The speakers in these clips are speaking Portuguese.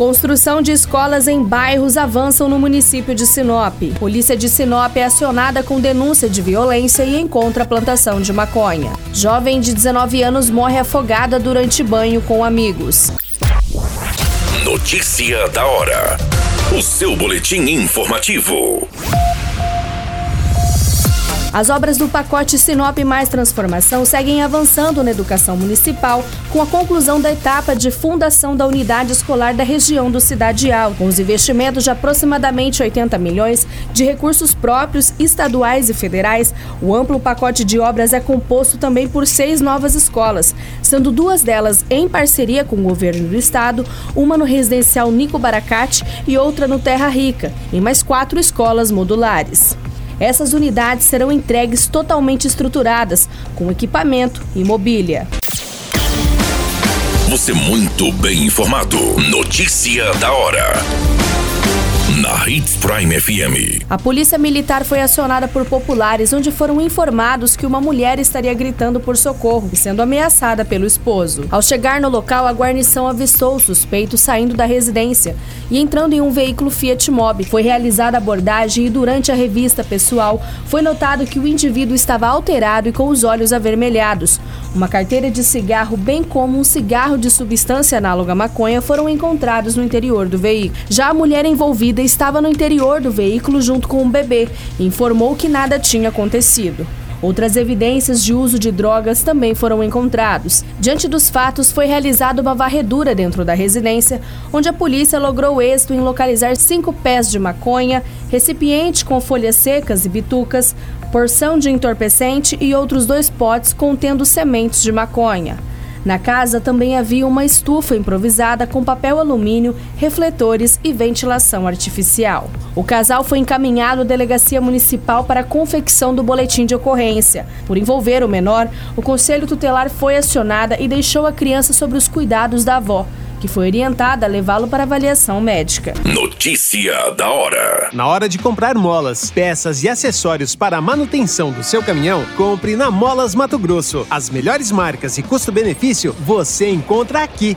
Construção de escolas em bairros avançam no município de Sinop. Polícia de Sinop é acionada com denúncia de violência e encontra plantação de maconha. Jovem de 19 anos morre afogada durante banho com amigos. Notícia da hora. O seu boletim informativo. As obras do pacote Sinop Mais Transformação seguem avançando na educação municipal, com a conclusão da etapa de fundação da unidade escolar da região do Cidade Alta, com os investimentos de aproximadamente 80 milhões de recursos próprios, estaduais e federais. O amplo pacote de obras é composto também por seis novas escolas, sendo duas delas em parceria com o governo do estado, uma no residencial Nico Baracate e outra no Terra Rica, e mais quatro escolas modulares. Essas unidades serão entregues totalmente estruturadas, com equipamento e mobília. Você muito bem informado. Notícia da hora na Hits Prime FM. A polícia militar foi acionada por populares, onde foram informados que uma mulher estaria gritando por socorro e sendo ameaçada pelo esposo. Ao chegar no local, a guarnição avistou o suspeito saindo da residência e entrando em um veículo Fiat Mobi. Foi realizada a abordagem e durante a revista pessoal foi notado que o indivíduo estava alterado e com os olhos avermelhados. Uma carteira de cigarro, bem como um cigarro de substância análoga à maconha, foram encontrados no interior do veículo. Já a mulher envolvida estava no interior do veículo junto com um bebê e informou que nada tinha acontecido. Outras evidências de uso de drogas também foram encontrados. Diante dos fatos, foi realizada uma varredura dentro da residência, onde a polícia logrou êxito em localizar cinco pés de maconha, recipiente com folhas secas e bitucas, porção de entorpecente e outros dois potes contendo sementes de maconha. Na casa também havia uma estufa improvisada com papel alumínio, refletores e ventilação artificial. O casal foi encaminhado à delegacia municipal para a confecção do boletim de ocorrência. Por envolver o menor, o conselho tutelar foi acionada e deixou a criança sob os cuidados da avó que foi orientada a levá-lo para avaliação médica. Notícia da hora. Na hora de comprar molas, peças e acessórios para a manutenção do seu caminhão, compre na Molas Mato Grosso. As melhores marcas e custo-benefício você encontra aqui.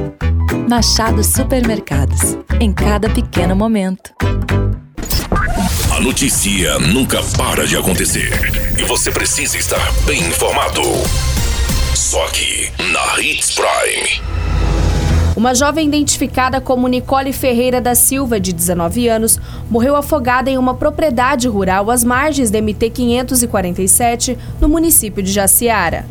Machado Supermercados. Em cada pequeno momento. A notícia nunca para de acontecer. E você precisa estar bem informado. Só aqui, na Hits Prime. Uma jovem identificada como Nicole Ferreira da Silva, de 19 anos, morreu afogada em uma propriedade rural às margens da MT 547, no município de Jaciara.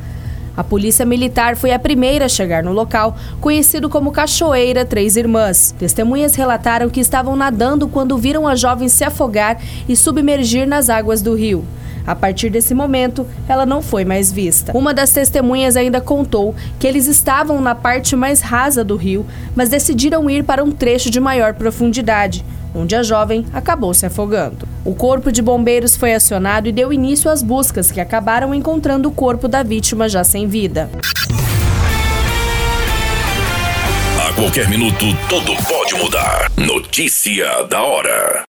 A polícia militar foi a primeira a chegar no local, conhecido como Cachoeira Três Irmãs. Testemunhas relataram que estavam nadando quando viram a jovem se afogar e submergir nas águas do rio. A partir desse momento, ela não foi mais vista. Uma das testemunhas ainda contou que eles estavam na parte mais rasa do rio, mas decidiram ir para um trecho de maior profundidade onde a jovem acabou se afogando. O corpo de bombeiros foi acionado e deu início às buscas, que acabaram encontrando o corpo da vítima já sem vida. A qualquer minuto, tudo pode mudar. Notícia da hora.